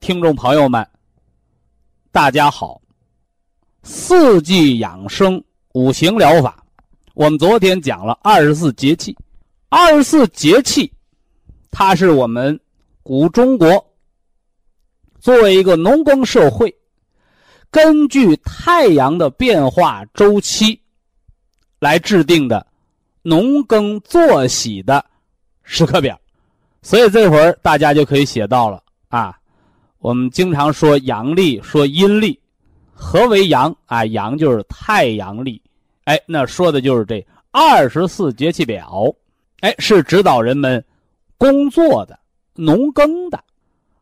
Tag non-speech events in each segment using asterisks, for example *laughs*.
听众朋友们，大家好。四季养生五行疗法，我们昨天讲了二十四节气。二十四节气，它是我们。古中国作为一个农耕社会，根据太阳的变化周期来制定的农耕作息的时刻表，所以这会儿大家就可以写到了啊。我们经常说阳历，说阴历，何为阳啊？阳就是太阳历，哎，那说的就是这二十四节气表，哎，是指导人们工作的。农耕的，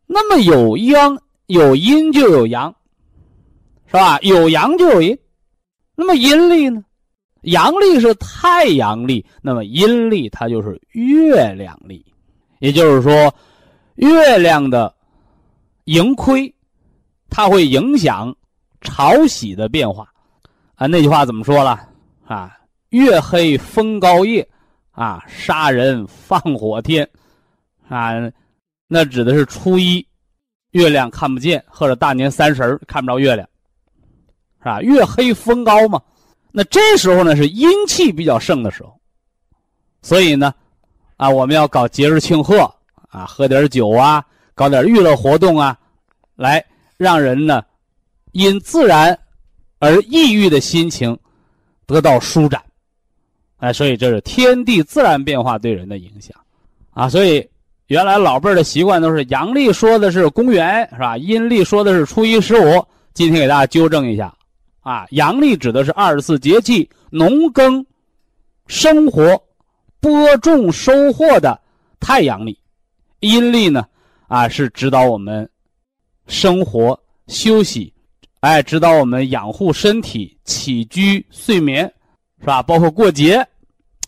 那么有阳有阴就有阳，是吧？有阳就有阴。那么阴历呢？阳历是太阳历，那么阴历它就是月亮历。也就是说，月亮的盈亏，它会影响潮汐的变化。啊，那句话怎么说了？啊，月黑风高夜，啊，杀人放火天，啊。那指的是初一，月亮看不见，或者大年三十看不着月亮，是吧？月黑风高嘛，那这时候呢是阴气比较盛的时候，所以呢，啊，我们要搞节日庆贺啊，喝点酒啊，搞点娱乐活动啊，来让人呢因自然而抑郁的心情得到舒展，哎，所以这是天地自然变化对人的影响啊，所以。原来老辈儿的习惯都是阳历说的是公元是吧？阴历说的是初一十五。今天给大家纠正一下，啊，阳历指的是二十四节气农耕、生活、播种、收获的太阳历，阴历呢，啊是指导我们生活、休息，哎，指导我们养护身体、起居、睡眠，是吧？包括过节，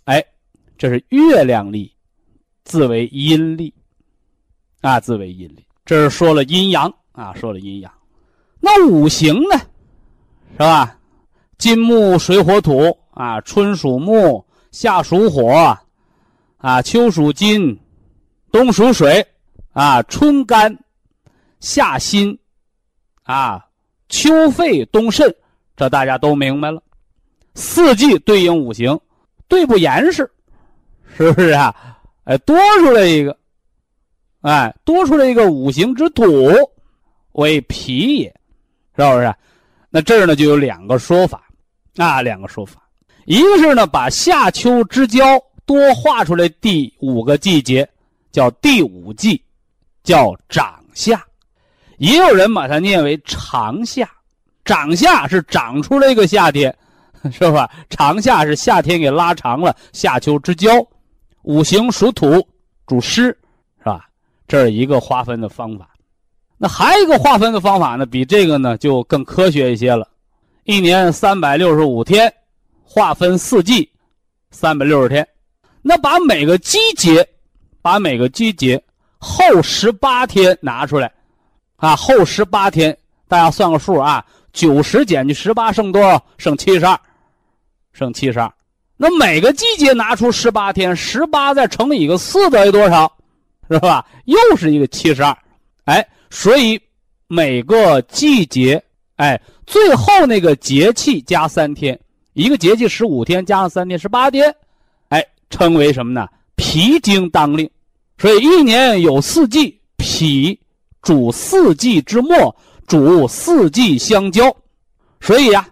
哎，这是月亮历。自为阴历，啊，自为阴历。这是说了阴阳啊，说了阴阳。那五行呢，是吧？金木水火土啊，春属木，夏属火，啊，秋属金，冬属水，啊，春干，夏辛，啊，秋肺，冬肾，这大家都明白了。四季对应五行，对不严实，是不是啊？哎，多出来一个，哎，多出来一个五行之土为脾也，是不是？那这儿呢就有两个说法，啊，两个说法，一个是呢把夏秋之交多画出来第五个季节，叫第五季，叫长夏，也有人把它念为长夏，长夏是长出来一个夏天，*laughs* 是吧？长夏是夏天给拉长了，夏秋之交。五行属土，主湿，是吧？这是一个划分的方法。那还有一个划分的方法呢，比这个呢就更科学一些了。一年三百六十五天，划分四季，三百六十天。那把每个季节，把每个季节后十八天拿出来，啊，后十八天，大家算个数啊，九十减去十八剩多少？剩七十二，剩七十二。那每个季节拿出十八天，十八再乘以一个四等于多少？是吧？又是一个七十二。哎，所以每个季节，哎，最后那个节气加三天，一个节气十五天加上三天，十八天，哎，称为什么呢？脾经当令。所以一年有四季，脾主四季之末，主四季相交，所以呀，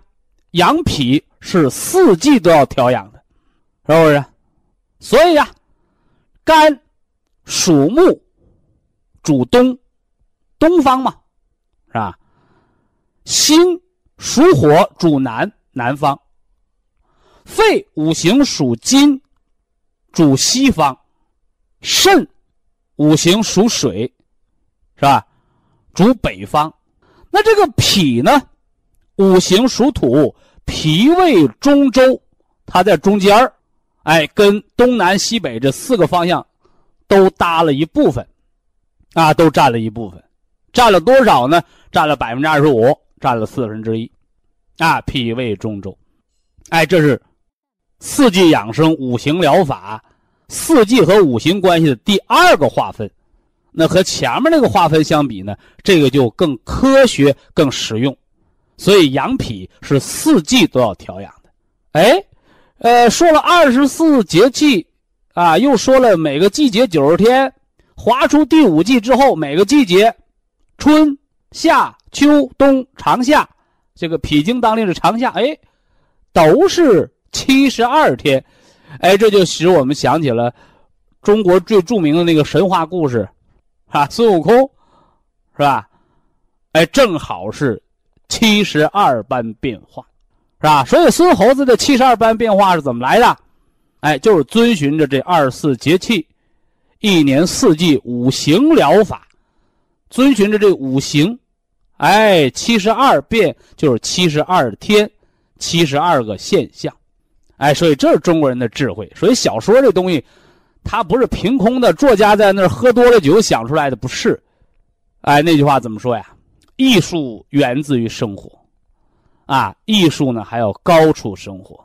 养脾是四季都要调养的，是不是？所以呀，肝属木，主东，东方嘛，是吧？心属火，主南，南方。肺五行属金，主西方。肾五行属水，是吧？主北方。那这个脾呢？五行属土，脾胃中州，它在中间儿，哎，跟东南西北这四个方向都搭了一部分，啊，都占了一部分，占了多少呢？占了百分之二十五，占了四分之一，啊，脾胃中州，哎，这是四季养生五行疗法，四季和五行关系的第二个划分。那和前面那个划分相比呢，这个就更科学、更实用。所以养脾是四季都要调养的。哎，呃，说了二十四节气，啊，又说了每个季节九十天，划出第五季之后，每个季节，春夏秋冬长夏，这个脾经当令是长夏，哎，都是七十二天。哎，这就使我们想起了中国最著名的那个神话故事。啊，孙悟空，是吧？哎，正好是七十二般变化，是吧？所以孙猴子的七十二般变化是怎么来的？哎，就是遵循着这二十四节气，一年四季五行疗法，遵循着这五行，哎，七十二变就是七十二天，七十二个现象，哎，所以这是中国人的智慧。所以小说这东西。它不是凭空的，作家在那儿喝多了酒想出来的，不是。哎，那句话怎么说呀？艺术源自于生活，啊，艺术呢还要高出生活。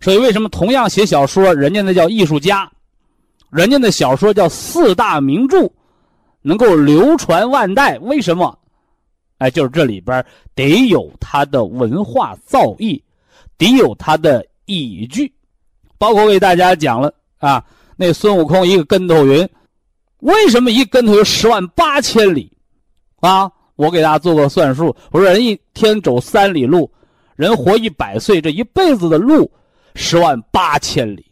所以为什么同样写小说，人家那叫艺术家，人家的小说叫四大名著，能够流传万代？为什么？哎，就是这里边得有他的文化造诣，得有他的依据，包括为大家讲了啊。那孙悟空一个跟头云，为什么一跟头有十万八千里？啊，我给大家做个算术，我说人一天走三里路，人活一百岁，这一辈子的路十万八千里，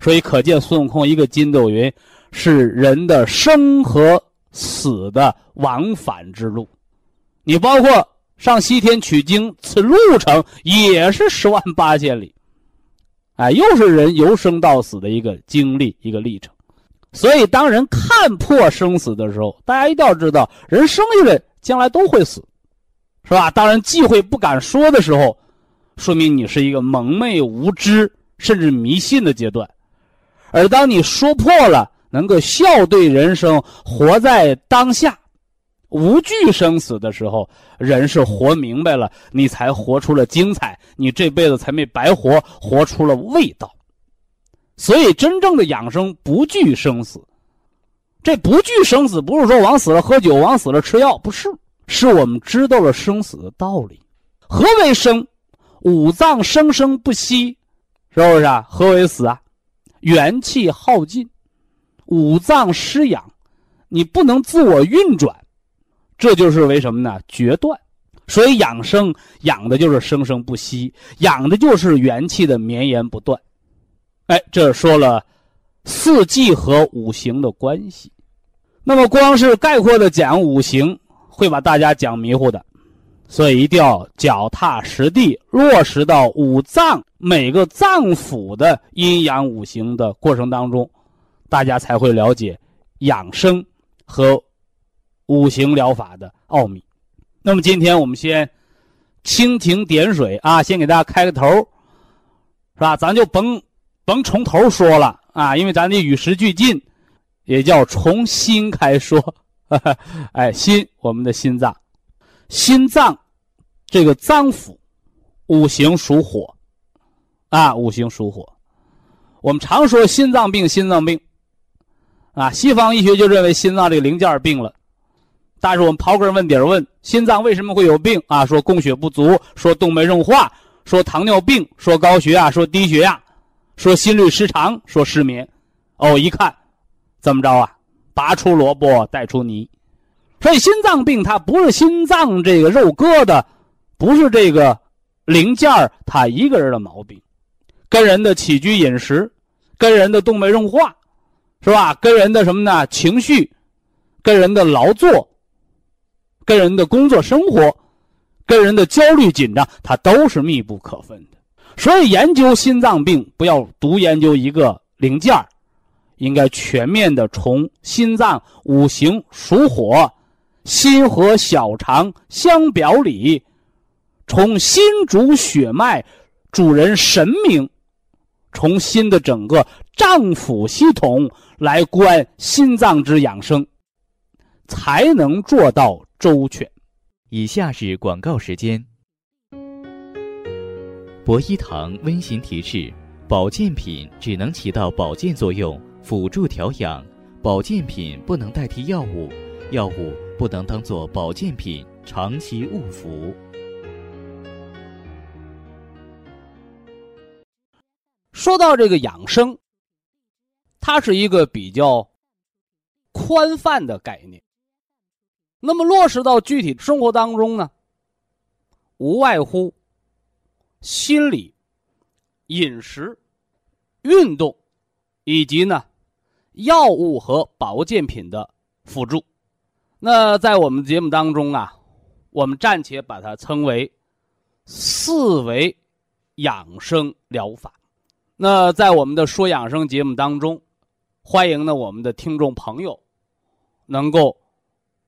所以可见孙悟空一个筋斗云是人的生和死的往返之路。你包括上西天取经，此路程也是十万八千里。哎，又是人由生到死的一个经历，一个历程。所以，当人看破生死的时候，大家一定要知道，人生下来将来都会死，是吧？当人忌讳不敢说的时候，说明你是一个蒙昧无知甚至迷信的阶段。而当你说破了，能够笑对人生，活在当下。无惧生死的时候，人是活明白了，你才活出了精彩，你这辈子才没白活，活出了味道。所以，真正的养生不惧生死。这不惧生死，不是说往死了喝酒，往死了吃药，不是，是我们知道了生死的道理。何为生？五脏生生不息，是不是啊？何为死啊？元气耗尽，五脏失养，你不能自我运转。这就是为什么呢？决断，所以养生养的就是生生不息，养的就是元气的绵延不断。哎，这说了四季和五行的关系。那么，光是概括的讲五行，会把大家讲迷糊的，所以一定要脚踏实地，落实到五脏每个脏腑的阴阳五行的过程当中，大家才会了解养生和。五行疗法的奥秘，那么今天我们先蜻蜓点水啊，先给大家开个头，是吧？咱就甭甭从头说了啊，因为咱得与时俱进，也叫从心开说。*laughs* 哎，心，我们的心脏，心脏这个脏腑，五行属火啊，五行属火。我们常说心脏病，心脏病啊，西方医学就认为心脏这个零件病了。但是我们刨根问底儿问，心脏为什么会有病啊？说供血不足，说动脉硬化，说糖尿病，说高血压，说低血压，说心律失常，说失眠。哦，一看，怎么着啊？拔出萝卜带出泥。所以心脏病它不是心脏这个肉疙瘩，不是这个零件儿它一个人的毛病，跟人的起居饮食，跟人的动脉硬化，是吧？跟人的什么呢？情绪，跟人的劳作，跟人的工作生活，跟人的焦虑紧张，它都是密不可分的。所以研究心脏病，不要独研究一个零件儿，应该全面的从心脏五行属火。心和小肠相表里，从心主血脉，主人神明，从心的整个脏腑系统来观心脏之养生，才能做到周全。以下是广告时间。博一堂温馨提示：保健品只能起到保健作用，辅助调养，保健品不能代替药物，药物。不能当做保健品长期误服。说到这个养生，它是一个比较宽泛的概念。那么落实到具体生活当中呢，无外乎心理、饮食、运动，以及呢药物和保健品的辅助。那在我们节目当中啊，我们暂且把它称为四维养生疗法。那在我们的说养生节目当中，欢迎呢我们的听众朋友能够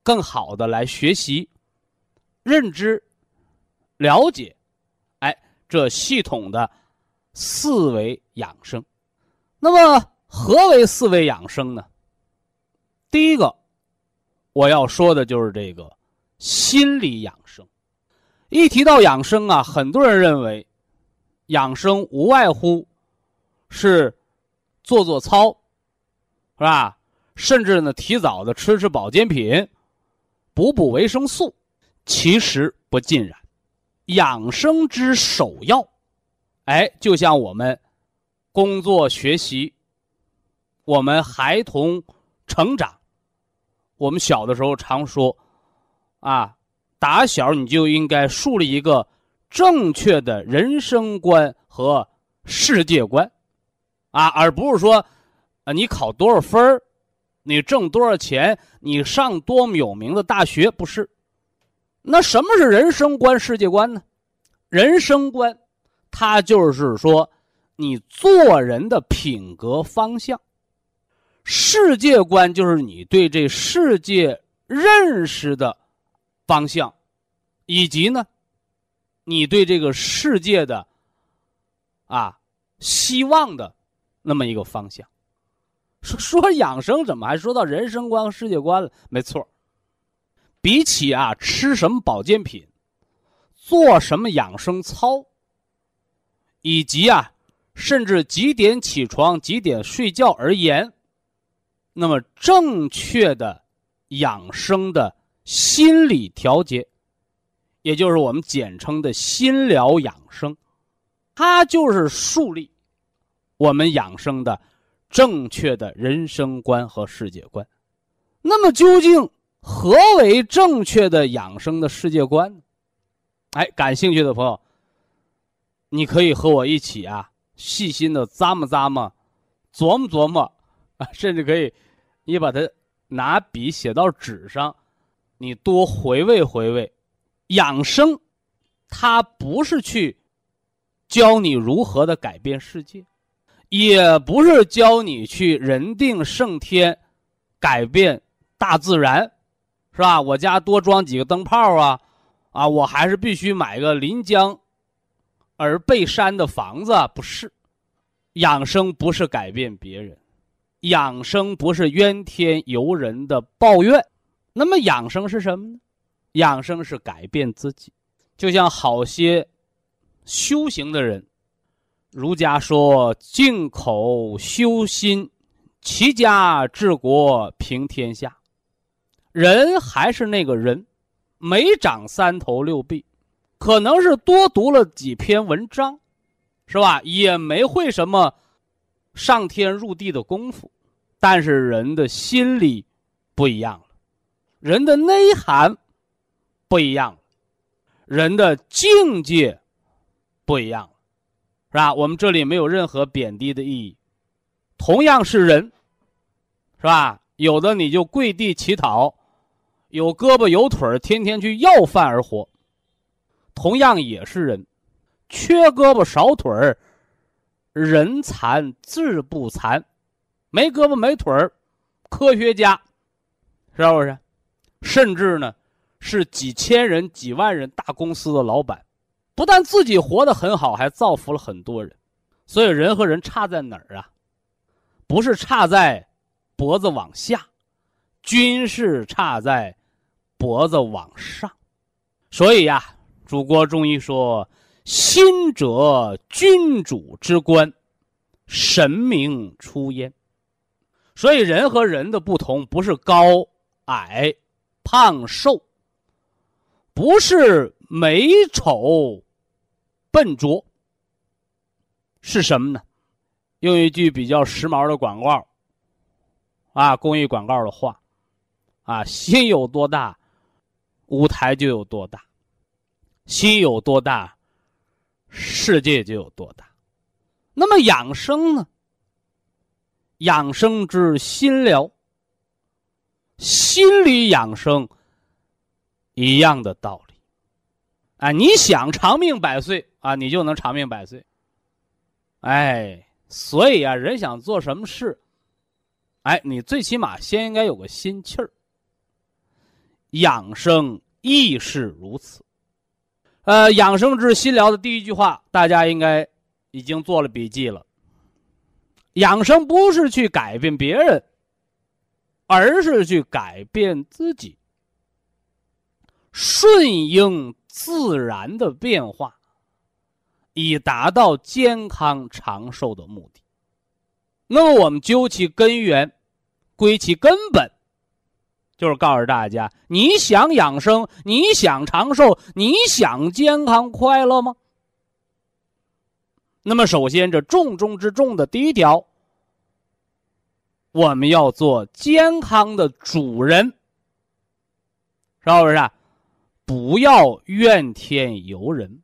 更好的来学习、认知、了解，哎，这系统的四维养生。那么何为四维养生呢？第一个。我要说的就是这个心理养生。一提到养生啊，很多人认为养生无外乎是做做操，是吧？甚至呢，提早的吃吃保健品，补补维生素。其实不尽然，养生之首要，哎，就像我们工作学习，我们孩童成长。我们小的时候常说，啊，打小你就应该树立一个正确的人生观和世界观，啊，而不是说，啊，你考多少分你挣多少钱，你上多么有名的大学，不是？那什么是人生观、世界观呢？人生观，它就是说你做人的品格方向。世界观就是你对这世界认识的方向，以及呢，你对这个世界的啊希望的那么一个方向。说 *laughs* 说养生，怎么还说到人生观、世界观了？没错，比起啊吃什么保健品，做什么养生操，以及啊甚至几点起床、几点睡觉而言。那么，正确的养生的心理调节，也就是我们简称的心疗养生，它就是树立我们养生的正确的人生观和世界观。那么，究竟何为正确的养生的世界观呢？哎，感兴趣的朋友，你可以和我一起啊，细心的咂摸咂摸，琢磨琢磨啊，甚至可以。你把它拿笔写到纸上，你多回味回味。养生，它不是去教你如何的改变世界，也不是教你去人定胜天，改变大自然，是吧？我家多装几个灯泡啊，啊，我还是必须买个临江而背山的房子，不是？养生不是改变别人。养生不是怨天尤人的抱怨，那么养生是什么呢？养生是改变自己，就像好些修行的人，儒家说静口修心，齐家治国平天下。人还是那个人，没长三头六臂，可能是多读了几篇文章，是吧？也没会什么。上天入地的功夫，但是人的心理不一样了。人的内涵不一样了，人的境界不一样了，是吧？我们这里没有任何贬低的意义，同样是人，是吧？有的你就跪地乞讨，有胳膊有腿天天去要饭而活，同样也是人，缺胳膊少腿人残志不残，没胳膊没腿科学家，是不是？甚至呢，是几千人、几万人大公司的老板，不但自己活得很好，还造福了很多人。所以人和人差在哪儿啊？不是差在脖子往下，均是差在脖子往上。所以呀，祖国中医说：“心者，君主之官，神明出焉。”所以人和人的不同，不是高矮。胖瘦，不是美丑、笨拙，是什么呢？用一句比较时髦的广告，啊，公益广告的话，啊，心有多大，舞台就有多大；心有多大，世界就有多大。那么养生呢？养生之心疗。心理养生一样的道理，啊，你想长命百岁啊，你就能长命百岁。哎，所以啊，人想做什么事，哎，你最起码先应该有个心气儿。养生亦是如此。呃，养生之心疗的第一句话，大家应该已经做了笔记了。养生不是去改变别人。而是去改变自己，顺应自然的变化，以达到健康长寿的目的。那么，我们究其根源，归其根本，就是告诉大家：你想养生，你想长寿，你想健康快乐吗？那么，首先，这重中之重的第一条。我们要做健康的主人，是不是？不要怨天尤人，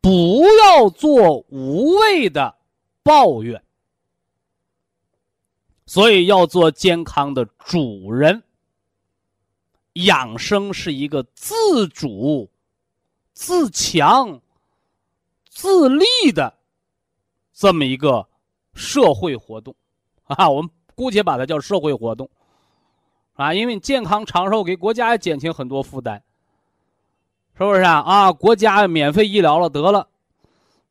不要做无谓的抱怨。所以要做健康的主人。养生是一个自主、自强、自立的这么一个社会活动。*laughs* 啊，我们姑且把它叫社会活动，啊，因为健康长寿给国家减轻很多负担，是不是啊？啊，国家免费医疗了，得了，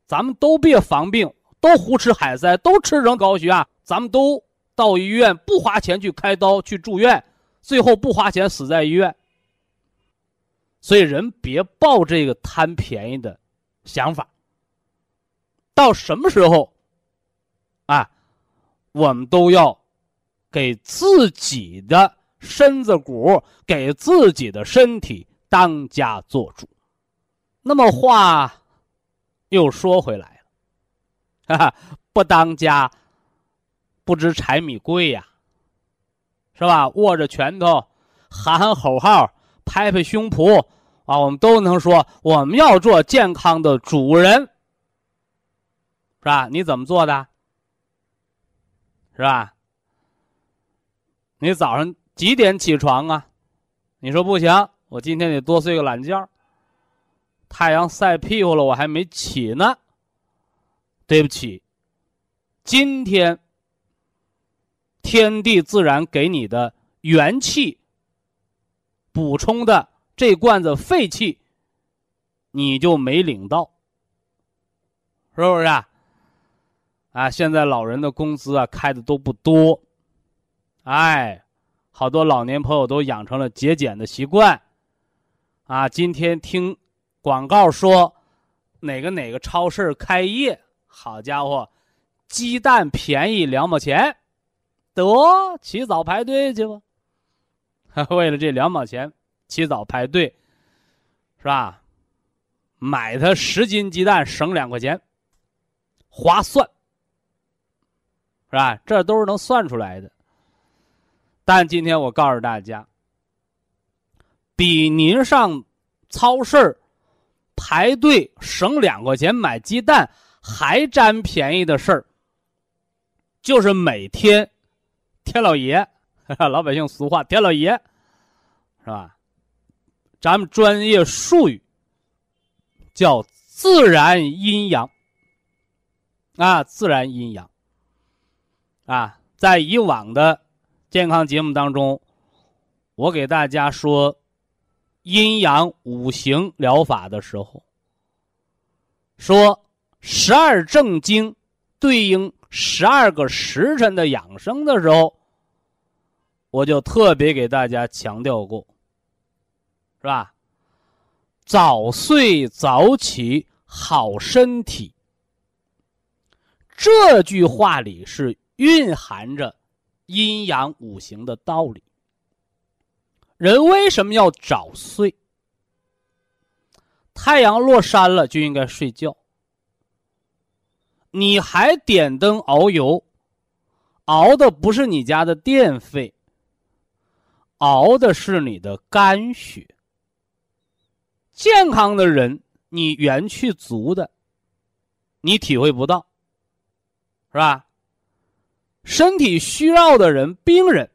咱们都别防病，都胡吃海塞，都吃成高血压，咱们都到医院不花钱去开刀去住院，最后不花钱死在医院。所以人别抱这个贪便宜的想法，到什么时候，啊？我们都要给自己的身子骨、给自己的身体当家做主。那么话又说回来了，*laughs* 哈哈，不当家不知柴米贵呀，是吧？握着拳头喊喊口号、拍拍胸脯啊，我们都能说我们要做健康的主人，是吧？你怎么做的？是吧？你早上几点起床啊？你说不行，我今天得多睡个懒觉。太阳晒屁股了，我还没起呢。对不起，今天天地自然给你的元气补充的这罐子废气，你就没领到，是不是？啊？啊，现在老人的工资啊开的都不多，哎，好多老年朋友都养成了节俭的习惯。啊，今天听广告说哪个哪个超市开业，好家伙，鸡蛋便宜两毛钱，得起早排队去吧。*laughs* 为了这两毛钱，起早排队，是吧？买它十斤鸡蛋省两块钱，划算。是吧？这都是能算出来的。但今天我告诉大家，比您上超市排队省两块钱买鸡蛋还占便宜的事儿，就是每天天老爷，*laughs* 老百姓俗话天老爷，是吧？咱们专业术语叫自然阴阳。啊，自然阴阳。啊，在以往的健康节目当中，我给大家说阴阳五行疗法的时候，说十二正经对应十二个时辰的养生的时候，我就特别给大家强调过。是吧？早睡早起好身体。这句话里是蕴含着阴阳五行的道理。人为什么要早睡？太阳落山了就应该睡觉。你还点灯熬油，熬的不是你家的电费，熬的是你的肝血。健康的人，你元气足的，你体会不到，是吧？身体虚弱的人，病人，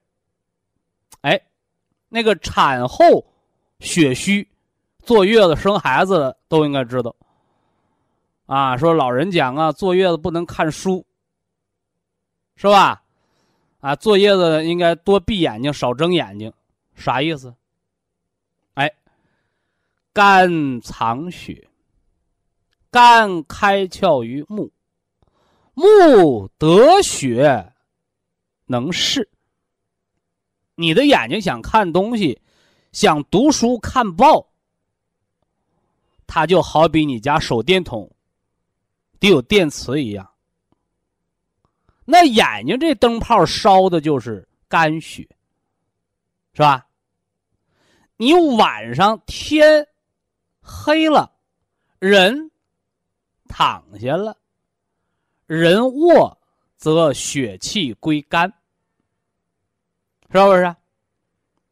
那个产后血虚、坐月子生孩子的都应该知道。啊，说老人讲啊，坐月子不能看书，是吧？啊，坐月子应该多闭眼睛，少睁眼睛，啥意思？肝藏血，肝开窍于目，目得血能视。你的眼睛想看东西，想读书看报，它就好比你家手电筒得有电磁一样。那眼睛这灯泡烧的就是肝血，是吧？你晚上天。黑了，人躺下了，人卧则血气归肝，是不是？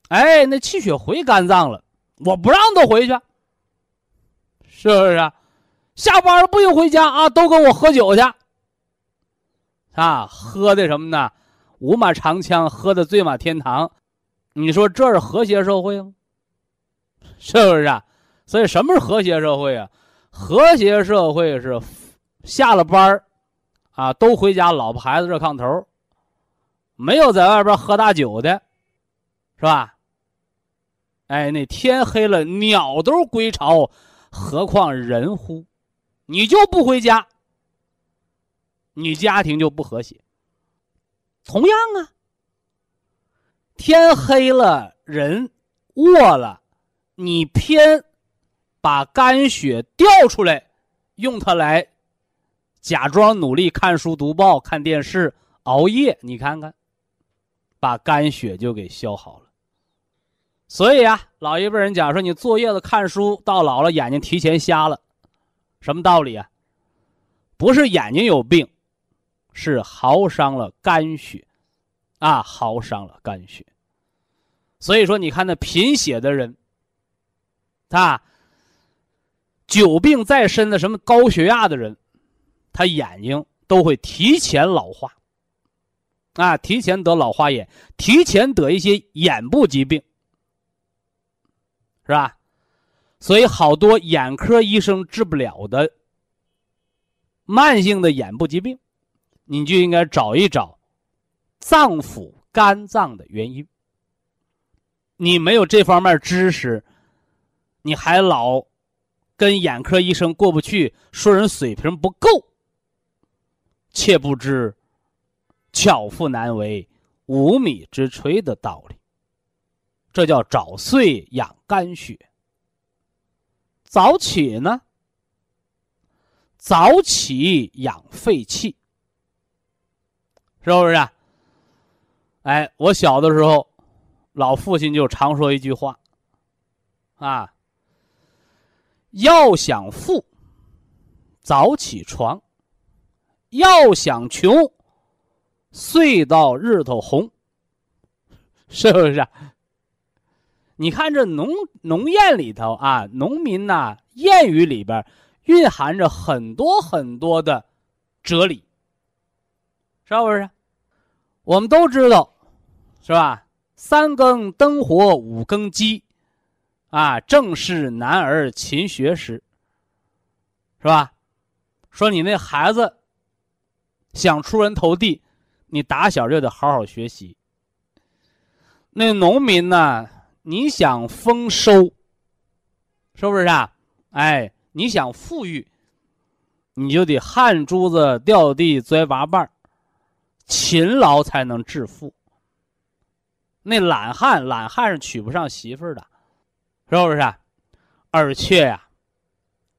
哎，那气血回肝脏了，我不让他回去，是不是？下班了不用回家啊，都跟我喝酒去，啊，喝的什么呢？五马长枪，喝的醉马天堂，你说这是和谐社会吗？是不是啊？所以，什么是和谐社会啊？和谐社会是下了班啊，都回家，老婆孩子热炕头，没有在外边喝大酒的，是吧？哎，那天黑了，鸟都归巢，何况人乎？你就不回家，你家庭就不和谐。同样啊，天黑了，人卧了，你偏。把肝血调出来，用它来假装努力看书、读报、看电视、熬夜，你看看，把肝血就给消耗了。所以啊，老一辈人讲说，你坐月子看书，到老了眼睛提前瞎了，什么道理啊？不是眼睛有病，是耗伤了肝血，啊，耗伤了肝血。所以说，你看那贫血的人，啊。久病在身的什么高血压的人，他眼睛都会提前老化，啊，提前得老花眼，提前得一些眼部疾病，是吧？所以好多眼科医生治不了的慢性的眼部疾病，你就应该找一找脏腑肝脏的原因。你没有这方面知识，你还老。跟眼科医生过不去，说人水平不够，切不知巧妇难为无米之炊的道理。这叫早睡养肝血。早起呢？早起养肺气，是不是？啊哎，我小的时候，老父亲就常说一句话，啊。要想富，早起床；要想穷，睡到日头红。*laughs* 是不是？你看这农农谚里头啊，农民呐、谚语里边蕴含着很多很多的哲理，是不是？我们都知道，是吧？三更灯火五更鸡，啊，正是男儿勤学时，是吧？说你那孩子想出人头地，你打小就得好好学习。那农民呢？你想丰收，是不是啊？哎，你想富裕，你就得汗珠子掉地栽娃瓣勤劳才能致富。那懒汉，懒汉是娶不上媳妇儿的，是不是？啊而且呀，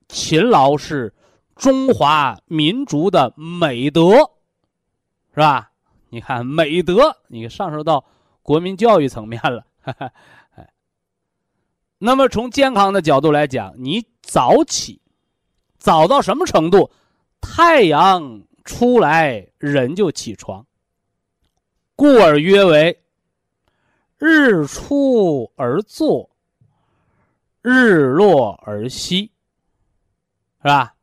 勤劳是中华民族的美德，是吧？你看美德，你上升到国民教育层面了。那么从健康的角度来讲，你早起，早到什么程度？太阳出来，人就起床。故而曰为：日出而作，日落而息，是吧？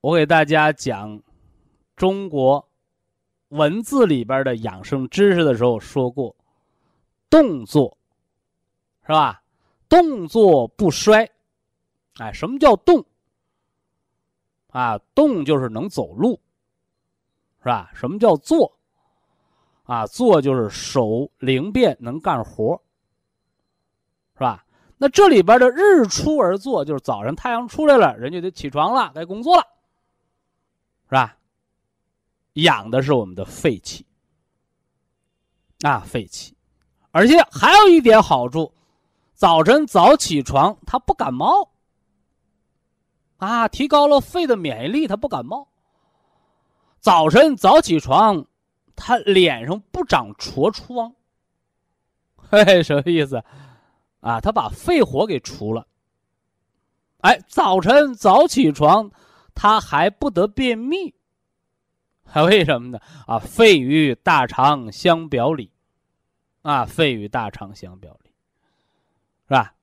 我给大家讲中国文字里边的养生知识的时候说过，动作，是吧？动作不衰，哎，什么叫动？啊，动就是能走路，是吧？什么叫坐？啊，坐就是手灵便，能干活，是吧？那这里边的日出而作，就是早上太阳出来了，人就得起床了，该工作了，是吧？养的是我们的肺气，啊，肺气，而且还有一点好处。早晨早起床，他不感冒，啊，提高了肺的免疫力，他不感冒。早晨早起床，他脸上不长痤疮，*laughs* 嘿，什么意思？啊，他把肺火给除了。哎，早晨早起床，他还不得便秘，*laughs* 还为什么呢？啊，肺与大肠相表里，啊，肺与大肠相表里。是吧？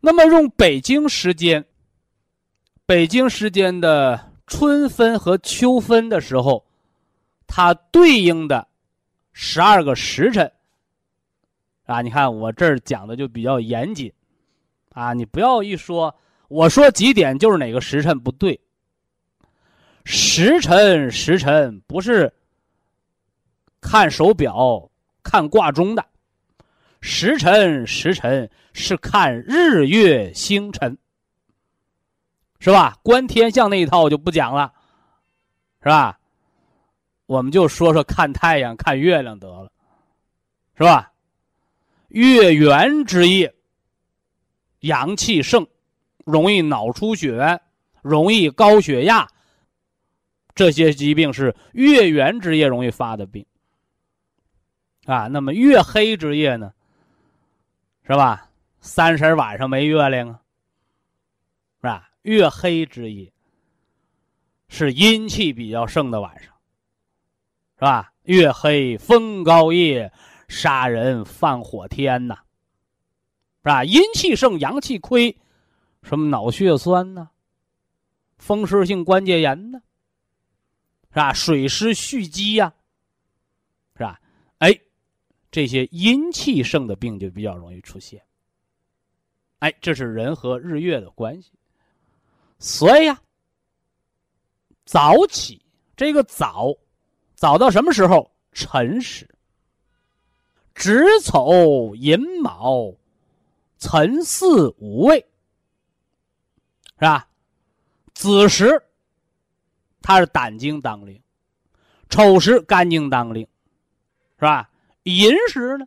那么用北京时间，北京时间的春分和秋分的时候，它对应的十二个时辰啊，你看我这儿讲的就比较严谨啊，你不要一说我说几点就是哪个时辰不对，时辰时辰不是看手表、看挂钟的。时辰时辰是看日月星辰，是吧？观天象那一套我就不讲了，是吧？我们就说说看太阳、看月亮得了，是吧？月圆之夜，阳气盛，容易脑出血，容易高血压，这些疾病是月圆之夜容易发的病。啊，那么月黑之夜呢？是吧？三十晚上没月亮啊，是吧？月黑之夜是阴气比较盛的晚上，是吧？月黑风高夜，杀人放火天呐，是吧？阴气盛，阳气亏，什么脑血栓呢？风湿性关节炎呢？是吧？水湿蓄积呀，是吧？哎。这些阴气盛的病就比较容易出现。哎，这是人和日月的关系。所以呀，早起这个早，早到什么时候？辰时。子丑寅卯，辰巳午未，是吧？子时，它是胆经当令；丑时，肝经当令，是吧？寅时呢？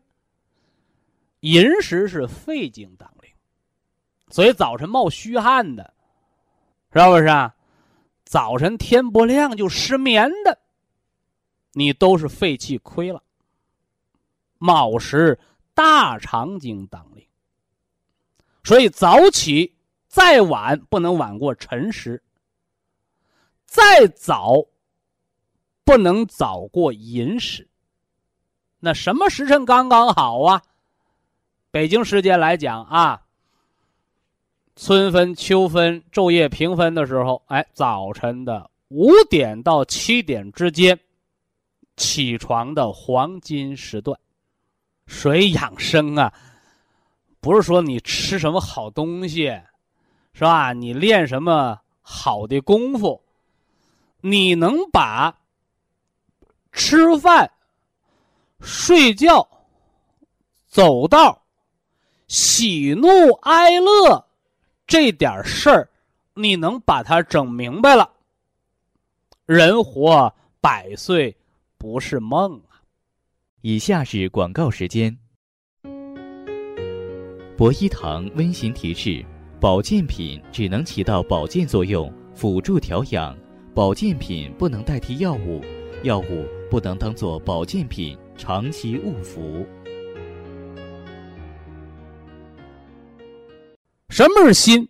寅时是肺经当令，所以早晨冒虚汗的，是不是啊？早晨天不亮就失眠的，你都是肺气亏了。卯时大肠经当令，所以早起再晚不能晚过辰时，再早不能早过寅时。那什么时辰刚刚好啊？北京时间来讲啊，春分、秋分、昼夜平分的时候，哎，早晨的五点到七点之间，起床的黄金时段，水养生啊，不是说你吃什么好东西，是吧？你练什么好的功夫，你能把吃饭、睡觉、走道。喜怒哀乐这点事儿，你能把它整明白了，人活百岁不是梦啊！以下是广告时间。博一堂温馨提示：保健品只能起到保健作用，辅助调养；保健品不能代替药物，药物不能当做保健品长期误服。什么是心？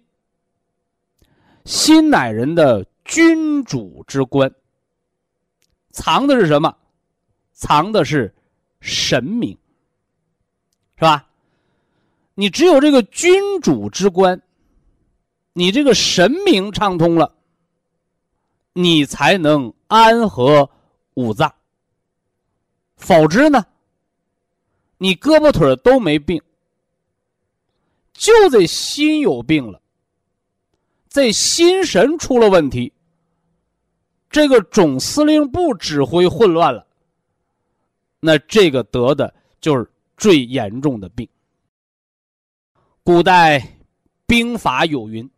心乃人的君主之官，藏的是什么？藏的是神明，是吧？你只有这个君主之官，你这个神明畅通了，你才能安和五脏。否则呢，你胳膊腿都没病。就这心有病了，这心神出了问题，这个总司令部指挥混乱了，那这个得的就是最严重的病。古代兵法有云：“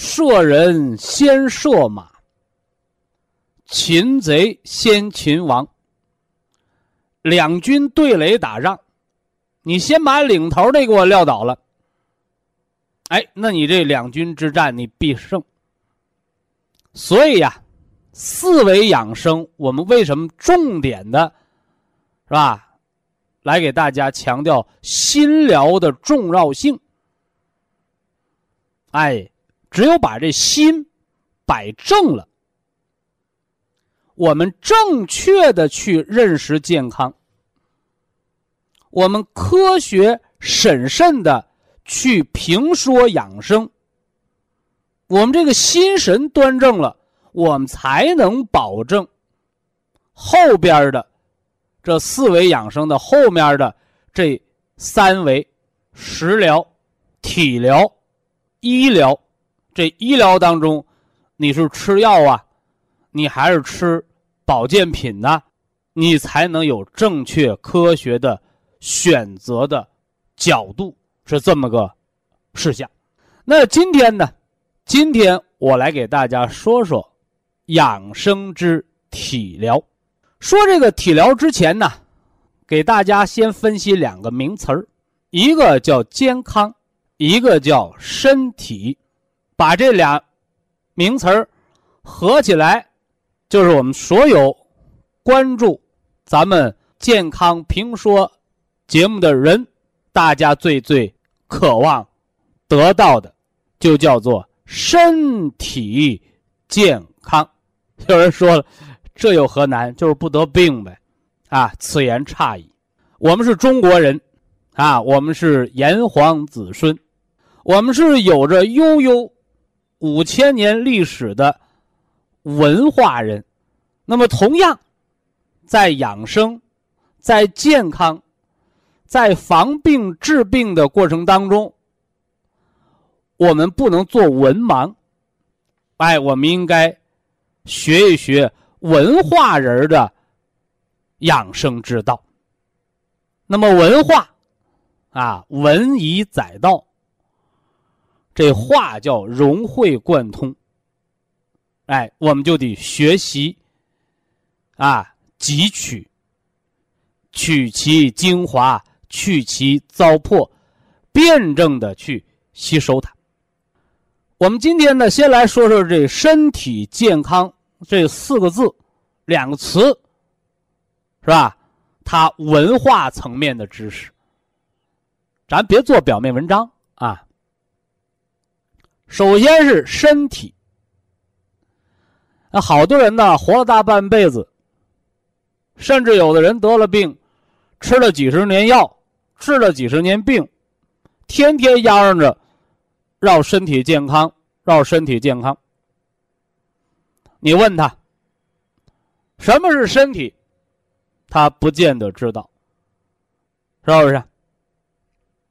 射人先射马，擒贼先擒王。”两军对垒打仗。你先把领头的给我撂倒了，哎，那你这两军之战你必胜。所以呀，四维养生，我们为什么重点的，是吧？来给大家强调心疗的重要性。哎，只有把这心摆正了，我们正确的去认识健康。我们科学审慎的去评说养生，我们这个心神端正了，我们才能保证后边的这四维养生的后面的这三维食疗、体疗、医疗。这医疗当中，你是吃药啊，你还是吃保健品呢？你才能有正确科学的。选择的角度是这么个事项。那今天呢？今天我来给大家说说养生之体疗。说这个体疗之前呢，给大家先分析两个名词儿，一个叫健康，一个叫身体。把这俩名词儿合起来，就是我们所有关注咱们健康评说。节目的人，大家最最渴望得到的，就叫做身体健康。*laughs* 有人说了，这有何难？就是不得病呗。啊，此言差矣。我们是中国人，啊，我们是炎黄子孙，我们是有着悠悠五千年历史的文化人。那么，同样在养生，在健康。在防病治病的过程当中，我们不能做文盲，哎，我们应该学一学文化人的养生之道。那么文化啊，文以载道，这话叫融会贯通。哎，我们就得学习啊，汲取，取其精华。去其糟粕，辩证的去吸收它。我们今天呢，先来说说这身体健康这四个字，两个词，是吧？它文化层面的知识，咱别做表面文章。首先是身体，那好多人呢，活了大半辈子，甚至有的人得了病，吃了几十年药。治了几十年病，天天嚷嚷着要身体健康，要身体健康。你问他什么是身体，他不见得知道，是不是？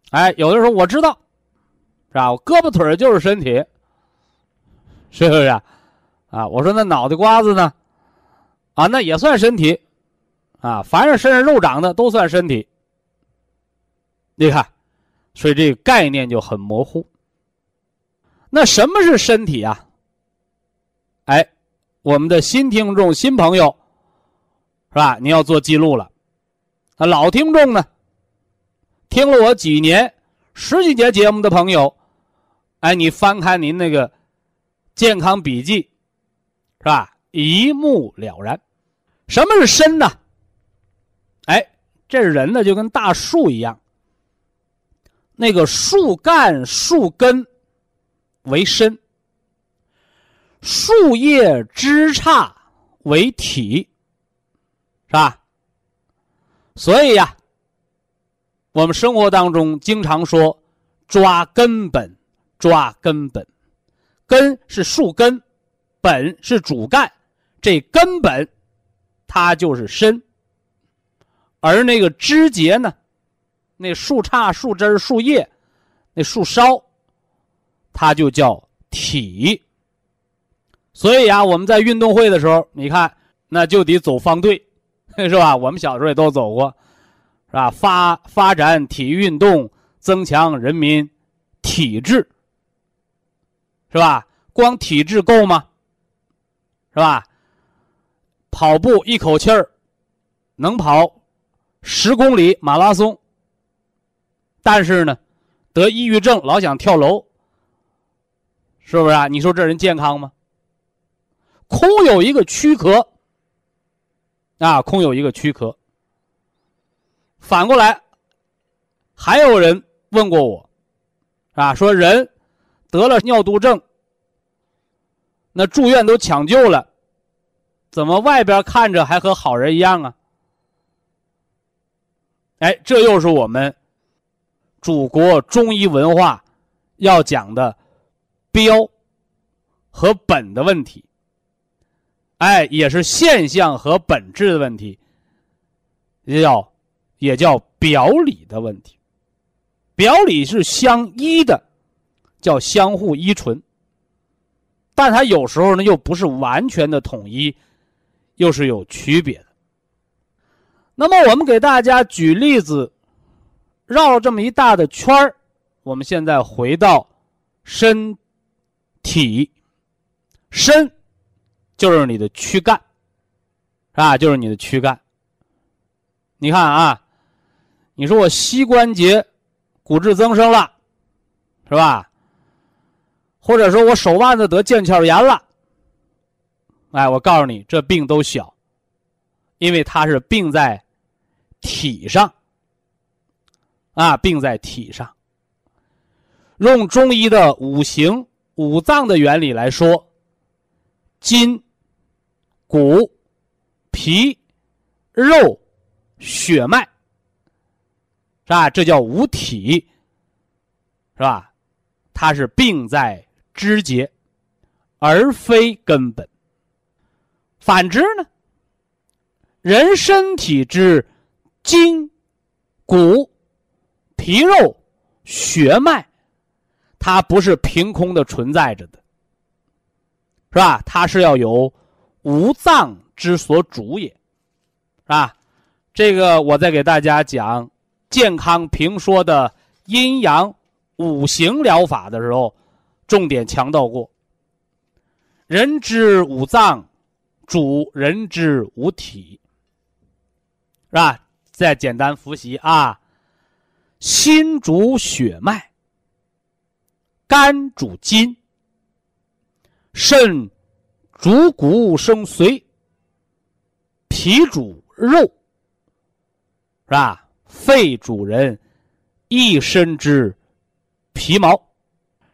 哎，有的时候我知道，是吧？我胳膊腿就是身体，是不是？啊，我说那脑袋瓜子呢？啊，那也算身体，啊，凡是身上肉长的都算身体。你看，所以这个概念就很模糊。那什么是身体啊？哎。我们的新听众、新朋友，是吧？你要做记录了。啊，老听众呢，听了我几年、十几节节目的朋友，哎，你翻开您那个健康笔记，是吧？一目了然。什么是身呢？哎，这人呢就跟大树一样，那个树干、树根为身。树叶枝杈为体，是吧？所以呀，我们生活当中经常说抓根本，抓根本。根是树根，本是主干，这根本它就是身。而那个枝节呢，那树杈、树枝、树叶，那树梢，它就叫体。所以啊，我们在运动会的时候，你看，那就得走方队，*laughs* 是吧？我们小时候也都走过，是吧？发发展体育运动，增强人民体质，是吧？光体质够吗？是吧？跑步一口气儿能跑十公里马拉松，但是呢，得抑郁症，老想跳楼，是不是啊？你说这人健康吗？空有一个躯壳，啊，空有一个躯壳。反过来，还有人问过我，啊，说人得了尿毒症，那住院都抢救了，怎么外边看着还和好人一样啊？哎，这又是我们祖国中医文化要讲的标和本的问题。哎，也是现象和本质的问题，也叫也叫表里的问题。表里是相依的，叫相互依存。但它有时候呢，又不是完全的统一，又是有区别的。那么，我们给大家举例子，绕了这么一大的圈儿，我们现在回到身体身。就是你的躯干，啊？就是你的躯干。你看啊，你说我膝关节骨质增生了，是吧？或者说我手腕子得腱鞘炎了，哎，我告诉你，这病都小，因为它是病在体上，啊，病在体上。用中医的五行五脏的原理来说，筋。骨、皮、肉、血脉，是吧？这叫五体，是吧？它是病在肢节，而非根本。反之呢？人身体之筋、骨、皮肉、血脉，它不是凭空的存在着的，是吧？它是要有。五脏之所主也，是吧？这个我再给大家讲健康评说的阴阳五行疗法的时候，重点强调过。人之五脏，主人之五体，是吧？再简单复习啊：心主血脉，肝主筋，肾。主骨生髓，脾主肉，是吧？肺主人一身之皮毛，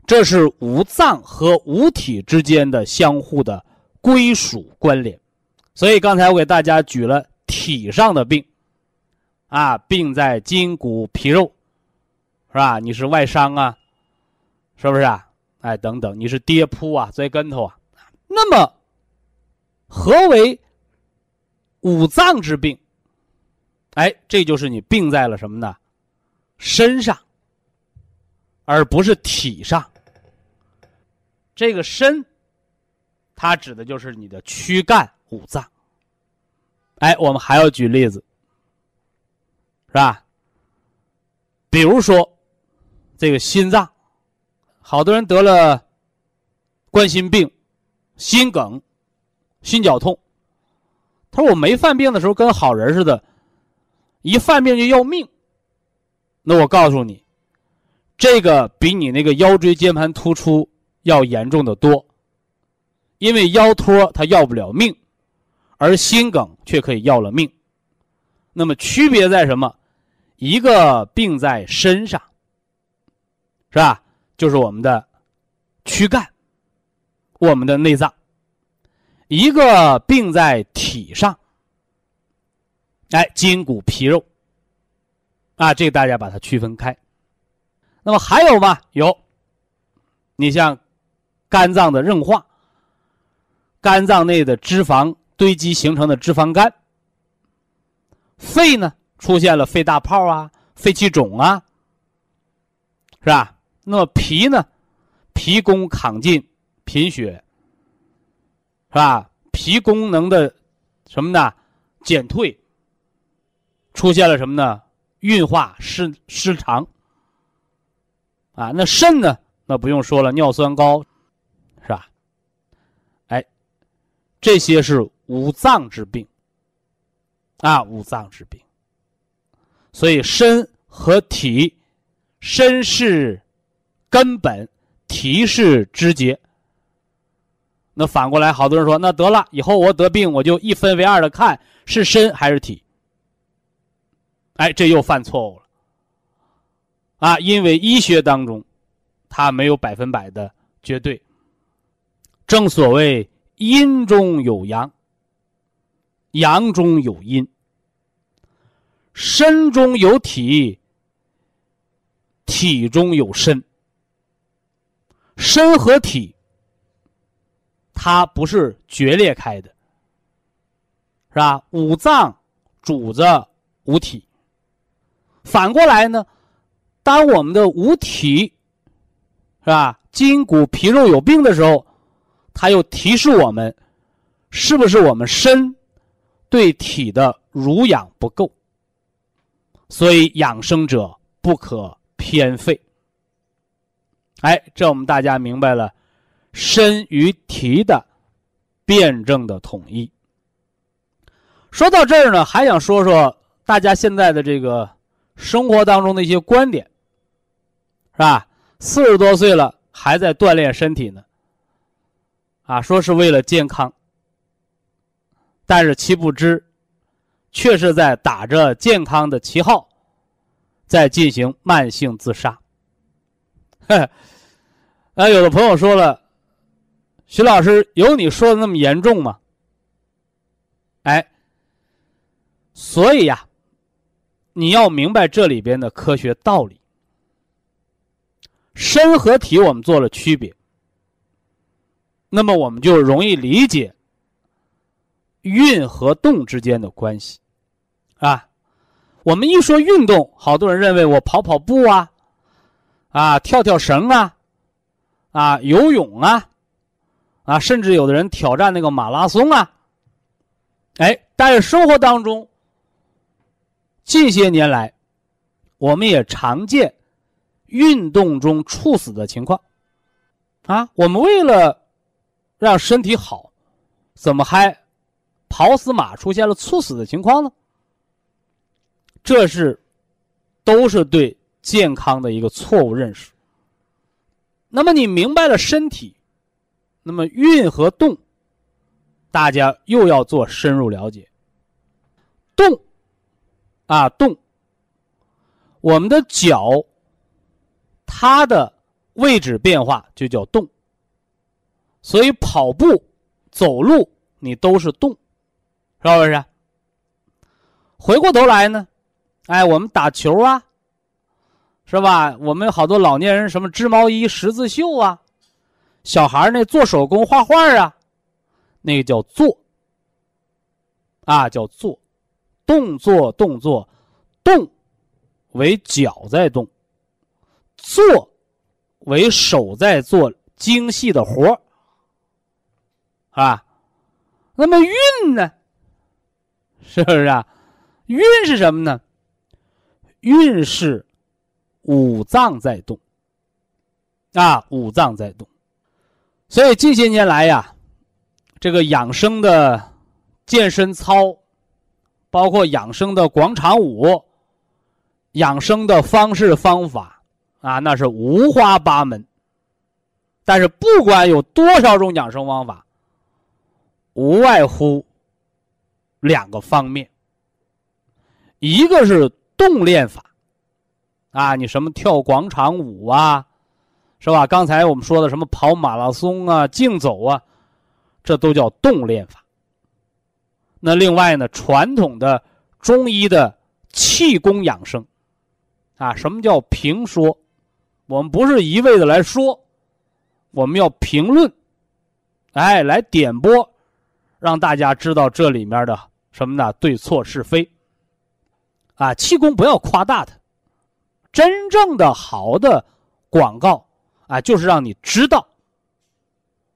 这是五脏和五体之间的相互的归属关联。所以刚才我给大家举了体上的病，啊，病在筋骨皮肉，是吧？你是外伤啊，是不是啊？哎，等等，你是跌扑啊，摔跟头啊？那么，何为五脏之病？哎，这就是你病在了什么呢？身上，而不是体上。这个身，它指的就是你的躯干五脏。哎，我们还要举例子，是吧？比如说，这个心脏，好多人得了冠心病、心梗、心绞痛。他说：“我没犯病的时候跟好人似的，一犯病就要命。”那我告诉你，这个比你那个腰椎间盘突出要严重的多，因为腰托它要不了命。而心梗却可以要了命，那么区别在什么？一个病在身上，是吧？就是我们的躯干，我们的内脏；一个病在体上，哎，筋骨皮肉。啊，这个大家把它区分开。那么还有吗？有，你像肝脏的硬化，肝脏内的脂肪。堆积形成的脂肪肝，肺呢出现了肺大泡啊、肺气肿啊，是吧？那么脾呢，脾功亢进、贫血，是吧？脾功能的什么呢？减退，出现了什么呢？运化失失常，啊，那肾呢？那不用说了，尿酸高，是吧？哎，这些是。五脏之病，啊，五脏之病。所以身和体，身是根本，体是枝节。那反过来，好多人说，那得了以后我得病，我就一分为二的看是身还是体。哎，这又犯错误了。啊，因为医学当中，它没有百分百的绝对。正所谓阴中有阳。阳中有阴，身中有体，体中有身。身和体，它不是决裂开的，是吧？五脏主着五体。反过来呢，当我们的五体，是吧？筋骨皮肉有病的时候，它又提示我们，是不是我们身？对体的濡养不够，所以养生者不可偏废。哎，这我们大家明白了，身与体的辩证的统一。说到这儿呢，还想说说大家现在的这个生活当中的一些观点，是吧？四十多岁了还在锻炼身体呢，啊，说是为了健康。但是其不知，却是在打着健康的旗号，在进行慢性自杀。呵 *laughs* 啊，有的朋友说了，徐老师有你说的那么严重吗？哎，所以呀，你要明白这里边的科学道理。身和体我们做了区别，那么我们就容易理解。运和动之间的关系，啊，我们一说运动，好多人认为我跑跑步啊，啊，跳跳绳啊，啊，游泳啊，啊，甚至有的人挑战那个马拉松啊，哎，但是生活当中，近些年来，我们也常见运动中猝死的情况，啊，我们为了让身体好，怎么还？跑死马出现了猝死的情况呢，这是都是对健康的一个错误认识。那么你明白了身体，那么运和动，大家又要做深入了解。动，啊动，我们的脚，它的位置变化就叫动。所以跑步、走路，你都是动。是不是？回过头来呢，哎，我们打球啊，是吧？我们好多老年人什么织毛衣、十字绣啊，小孩那做手工、画画啊，那个叫做。啊，叫做，动作动作，动为脚在动，做为手在做精细的活儿，啊，那么运呢？是不是啊？运是什么呢？运是五脏在动，啊，五脏在动，所以近些年来呀，这个养生的。健身操，包括养生的广场舞，养生的方式方法啊，那是五花八门。但是不管有多少种养生方法，无外乎两个方面：一个是动练法，啊，你什么跳广场舞啊，是吧？刚才我们说的什么跑马拉松啊、竞走啊，这都叫动练法。那另外呢，传统的中医的气功养生，啊，什么叫评说？我们不是一味的来说，我们要评论，哎，来点拨，让大家知道这里面的什么呢？对错是非。啊，气功不要夸大它，真正的好的广告啊，就是让你知道，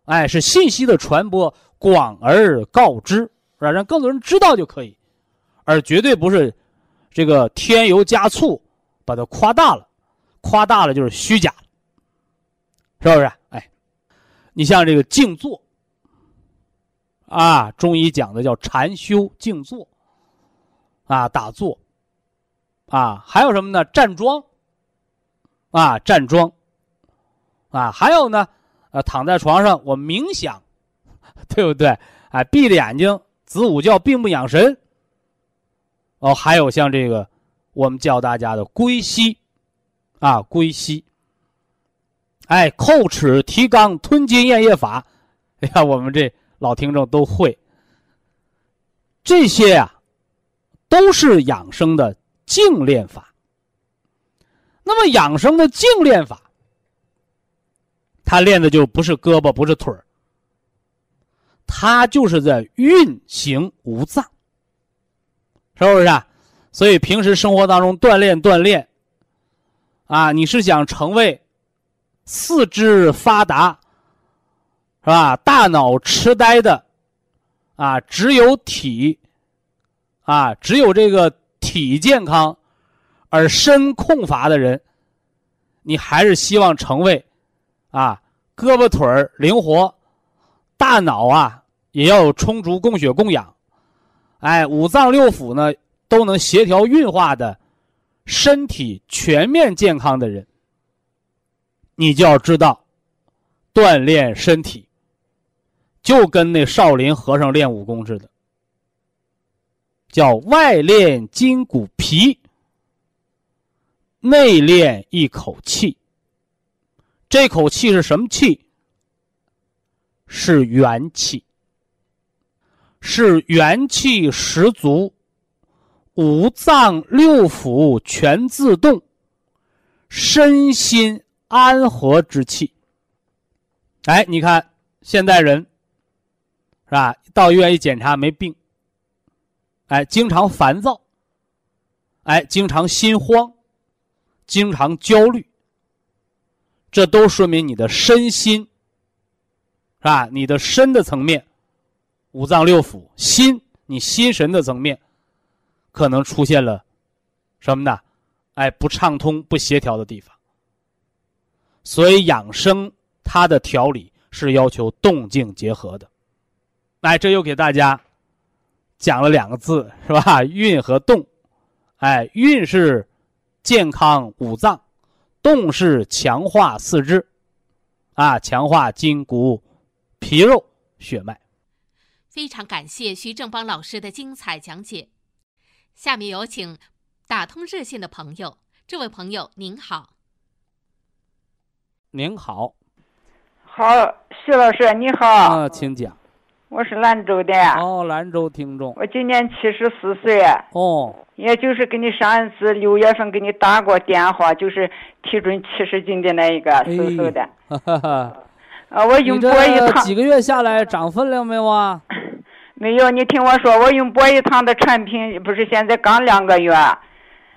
哎，是信息的传播，广而告之。是吧？让更多人知道就可以，而绝对不是这个添油加醋，把它夸大了，夸大了就是虚假，是不是？哎，你像这个静坐啊，中医讲的叫禅修静坐啊，打坐啊，还有什么呢？站桩啊，站桩啊，还有呢，呃，躺在床上我冥想，*laughs* 对不对？哎，闭着眼睛。子午觉并不养神。哦，还有像这个，我们教大家的归息，啊，归息。哎，叩齿提肛吞津咽液法，*laughs* 哎呀，我们这老听众都会。这些啊，都是养生的静练法。那么养生的静练法，他练的就不是胳膊，不是腿儿。它就是在运行五脏，是不是啊？所以平时生活当中锻炼锻炼，啊，你是想成为四肢发达，是吧？大脑痴呆的，啊，只有体，啊，只有这个体健康，而身空乏的人，你还是希望成为，啊，胳膊腿儿灵活。大脑啊，也要有充足供血供氧，哎，五脏六腑呢都能协调运化的，身体全面健康的人，你就要知道，锻炼身体，就跟那少林和尚练武功似的，叫外练筋骨皮，内练一口气。这口气是什么气？是元气，是元气十足，五脏六腑全自动，身心安和之气。哎，你看现代人是吧？到医院一检查没病，哎，经常烦躁，哎，经常心慌，经常焦虑，这都说明你的身心。是吧？你的身的层面，五脏六腑，心，你心神的层面，可能出现了什么呢？哎，不畅通、不协调的地方。所以养生它的调理是要求动静结合的。哎，这又给大家讲了两个字，是吧？运和动。哎，运是健康五脏，动是强化四肢，啊，强化筋骨。皮肉血脉，非常感谢徐正邦老师的精彩讲解。下面有请打通热线的朋友，这位朋友您好。您好，好，徐老师你好。啊，请讲。我是兰州的。哦，兰州听众。我今年七十四岁。哦。也就是给你上一次六月份给你打过电话，就是体重七十斤的那一个瘦瘦的。*laughs* 哈哈哈。啊，我用过一趟。几个月下来长分量没有啊？*laughs* 没有，你听我说，我用博一堂的产品，不是现在刚两个月。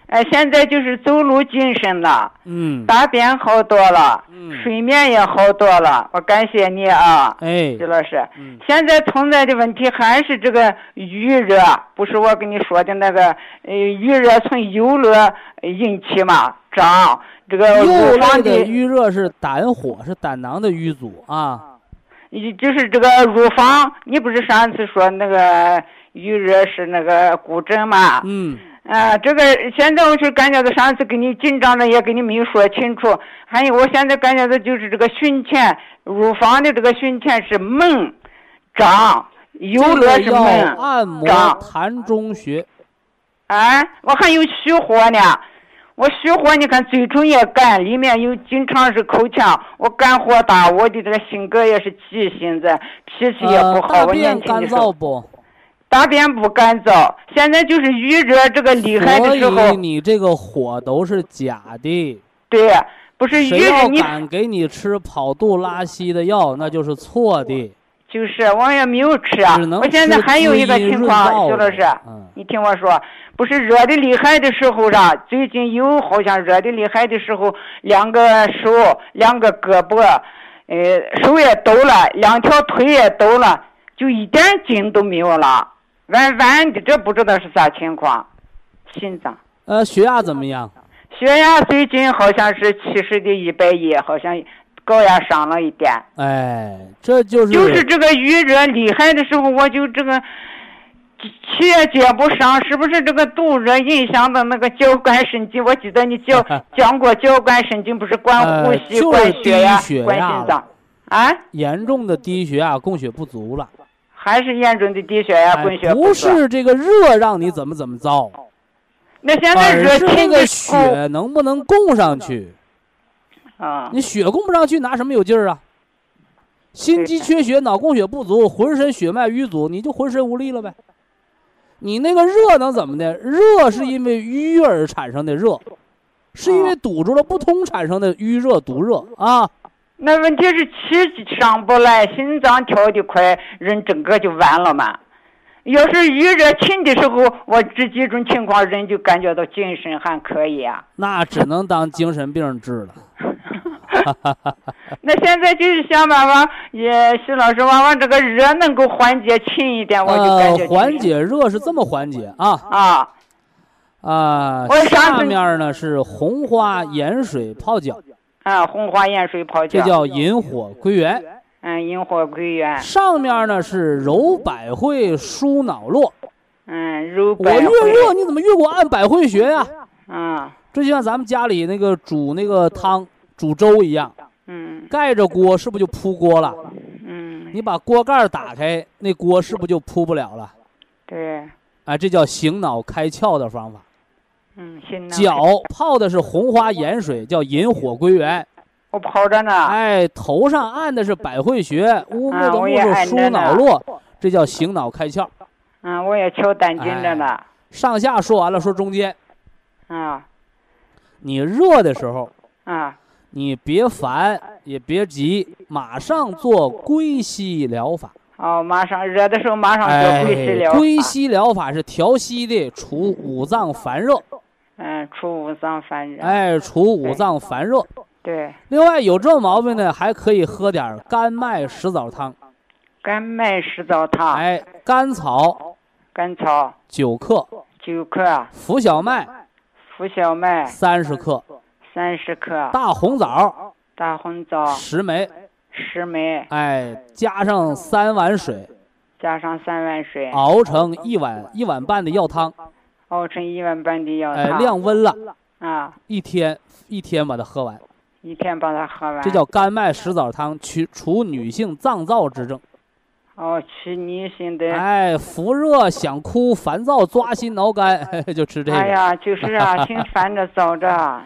哎，现在就是走路精神了，嗯，大便好多了，嗯，睡眠也好多了。我感谢你啊，哎，徐老师。嗯，现在存在的问题还是这个预热，不是我跟你说的那个，呃，预热从油热引起嘛，胀。这个乳房的预热是胆火，是胆囊的瘀阻啊。你就是这个乳房，你不是上次说那个预热是那个骨针吗？嗯。啊，这个现在我就感觉到上次给你紧张的也给你没有说清楚，还有我现在感觉到就是这个胸前乳房的这个胸前是闷胀，有热是闷按摩膻中穴。啊，我还有虚火呢，我虚火你看嘴唇也干，里面有经常是口腔，我肝火大，我的这个性格也是急性子，脾气也不好。我年轻的时候。不？大便不干燥，现在就是预热这个厉害的时候。所以你这个火都是假的。对，不是预热你。敢给你吃跑肚拉稀的药，那就是错的。就是我也没有吃啊。我现在还有一个情况，徐老师，你听我说，不是热的厉害的时候啊，最近又好像热的厉害的时候，两个手、两个胳膊，呃，手也抖了，两条腿也抖了，就一点劲都没有了。弯弯的，这不知道是啥情况，心脏。呃，血压怎么样？血压最近好像是七十的一百一，好像高压上了一点。哎，这就是。就是这个预热厉害的时候，我就这个气也接不上，是不是这个肚热影响的那个交感神经？我记得你讲 *laughs* 讲过，交感神经不是管呼吸、管血压、管心脏。啊？严重的低血压，供血不足了。还是严重的低血压、供血不是这个热让你怎么怎么着，那现在热这个血能不能供上去？啊，你血供不上去，拿什么有劲儿啊？心肌缺血、脑供血不足、浑身血脉瘀阻，你就浑身无力了呗。你那个热能怎么的？热是因为淤而产生的热，是因为堵住了不通产生的淤热毒热啊。那问题是气上不来，心脏跳得快，人整个就完了嘛。要是遇热轻的时候，我这几种情况，人就感觉到精神还可以啊。那只能当精神病治了。*laughs* 那现在就是想办法，也徐老师，往往这个热能够缓解轻一点，我就感觉。缓解热是这么缓解啊啊啊！下面呢是红花盐水泡脚。啊，红花盐水泡脚，这叫引火归元。嗯，引火归元。上面呢是揉百会舒脑络。嗯，揉。我越热，你怎么越给我按百会穴呀？啊。这就像咱们家里那个煮那个汤、煮粥一样。嗯。盖着锅是不是就扑锅了？嗯。你把锅盖打开，那锅是不是就扑不了了？对。哎，这叫醒脑开窍的方法。嗯，醒脑脚泡的是红花盐水，叫引火归元。我跑着呢。哎，头上按的是百会穴，乌木的木是舒脑络，这叫醒脑开窍。嗯，我也敲胆经着呢。上下说完了，说中间。啊。你热的时候。啊。你别烦，也别急，马上做归息疗法。哦，马上热的时候马上做归息疗法。归息疗法是调息的，除五脏烦热。嗯，除五脏烦热。哎，除五脏烦热。对。另外有这毛病呢，还可以喝点甘麦石枣汤。甘麦石枣汤。哎，甘草。甘草。九克。九克。浮小麦。浮小麦。三十克。三十克。大红枣。大红枣。十枚。十枚。哎，加上三碗水。加上三碗水。熬成一碗一碗半的药汤。熬成一碗半的药汤，哎，晾温了啊，一天一天把它喝完，一天把它喝完，这叫甘麦石枣汤，去除女性脏燥之症。哦，去女性的，哎，伏热、想哭、烦躁、抓心挠肝，*laughs* 就吃这个。哎呀，就是啊，挺烦着、早着。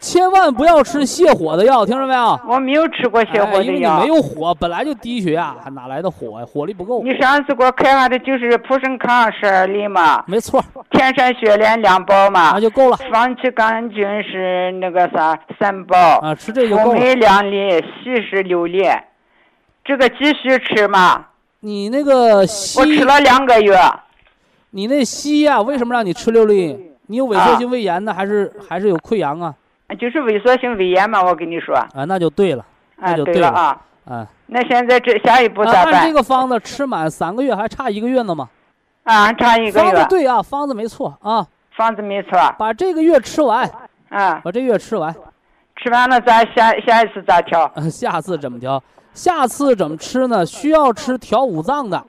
千万不要吃泻火的药，听着没有？我没有吃过泻火的药，因为你没有火，本来就低血压，还哪来的火呀？火力不够。你上次给我开完的就是普生康十二粒嘛？没错。天山雪莲两包嘛？那就够了。方气杆菌是那个啥三包。啊，吃这个够了。辅酶两粒，硒是六粒，这个继续吃嘛？你那个硒。我吃了两个月。你那硒呀？为什么让你吃六粒？你有萎缩性胃炎呢，还是还是有溃疡啊？就是萎缩性胃炎嘛，我跟你说。啊，那就对了，那就对了啊。啊，那现在这下一步咋办？按这个方子吃满三个月，还差一个月呢吗？啊，差一个月。方子对啊，方子没错啊。方子没错。把这个月吃完。啊。把这月吃完。吃完了，咱下下一次咋调？*laughs* 下次怎么调？下次怎么吃呢？需要吃调五脏的。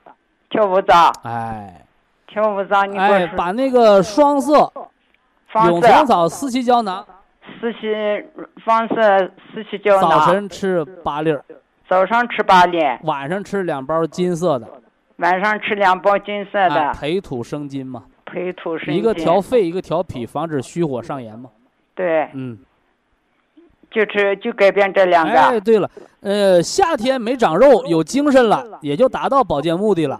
调五脏。哎。调五脏，你哎，把那个双色。永红草四七胶囊，四气放射四七胶囊。早晨吃八粒儿，早上吃八粒，晚上吃两包金色的。晚上吃两包金色的。培土生金嘛。培土生金。一个调肺，一个调脾，防止虚火上炎嘛。对。嗯。就吃就改变这两个。哎，对了，呃，夏天没长肉，有精神了，也就达到保健目的了。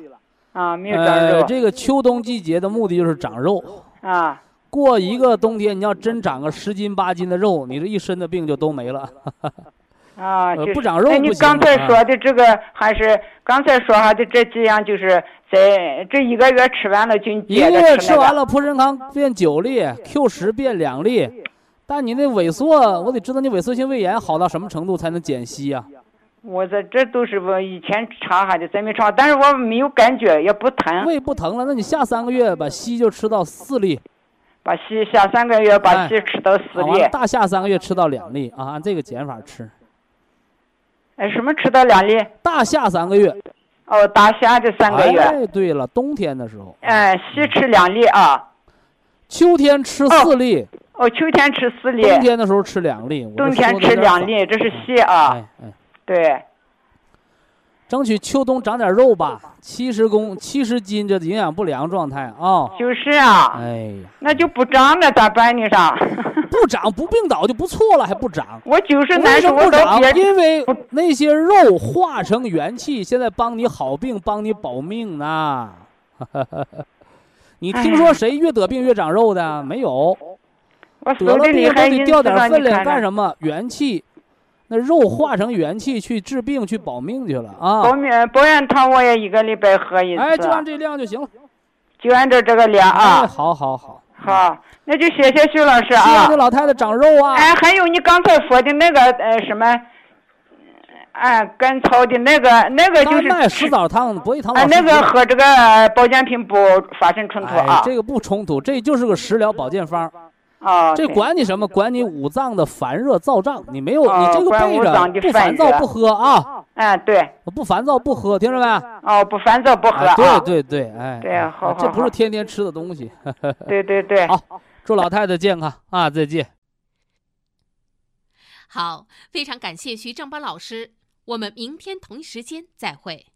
啊，没有长肉。这个秋冬季节的目的就是长肉。啊。过一个冬天，你要真长个十斤八斤的肉，你这一身的病就都没了。啊，*laughs* 不长肉那你刚才说的这个还是刚才说哈的这几样，就是在这一个月吃完了就一个月吃完了，普生康变九粒，Q 十变两粒。但你那萎缩，我得知道你萎缩性胃炎好到什么程度才能减息呀？我这这都是我以前查哈的，咱没查，但是我没有感觉，也不疼。胃不疼了，那你下三个月把硒就吃到四粒。把西下三个月，把西吃到四粒。大下三个月吃到两粒啊，按这个减法吃。哎，什么吃到两粒？大下三个月。哦，大下这三个月。哎，对了，冬天的时候。哎，西吃两粒啊。秋天吃四粒。哦，秋天吃四粒。冬天的时候吃两粒。冬天吃两粒，这是西啊。哎哎。对。争取秋冬长点肉吧，七十公七十斤，这营养不良状态啊。就是啊。哎呀，那就不长了，咋办呢？上？*laughs* 不长不病倒就不错了，还不长。我就是为什么不长？因为那些肉化成元气，现在帮你好病，帮你保命呢。*laughs* 你听说谁越得病越长肉的？没有。得了病还得掉点分量干什么？元气。那肉化成元气去治病去保命去了啊！保命保元汤我也一个礼拜喝一次。哎，就按这量就行了，就按照这个量啊。好好好。好，那就谢谢徐老师啊。谢谢老太太长肉啊。哎，还有你刚才说的那个呃什么，哎，甘草的那个那个就是。麦石枣汤、博益汤。哎，那个和这个保健品不发生冲突啊。这个不冲突，这就是个食疗保健方。啊，这管你什么？管你五脏的烦热燥胀，你没有，你这个背着不烦躁不喝啊！哎，对，不烦躁不喝，听着没？哦，不烦躁不喝啊！对对对，哎，对，好，这不是天天吃的东西。*laughs* 对对对，好，祝老太太健康啊！再见。好，非常感谢徐正邦老师，我们明天同一时间再会。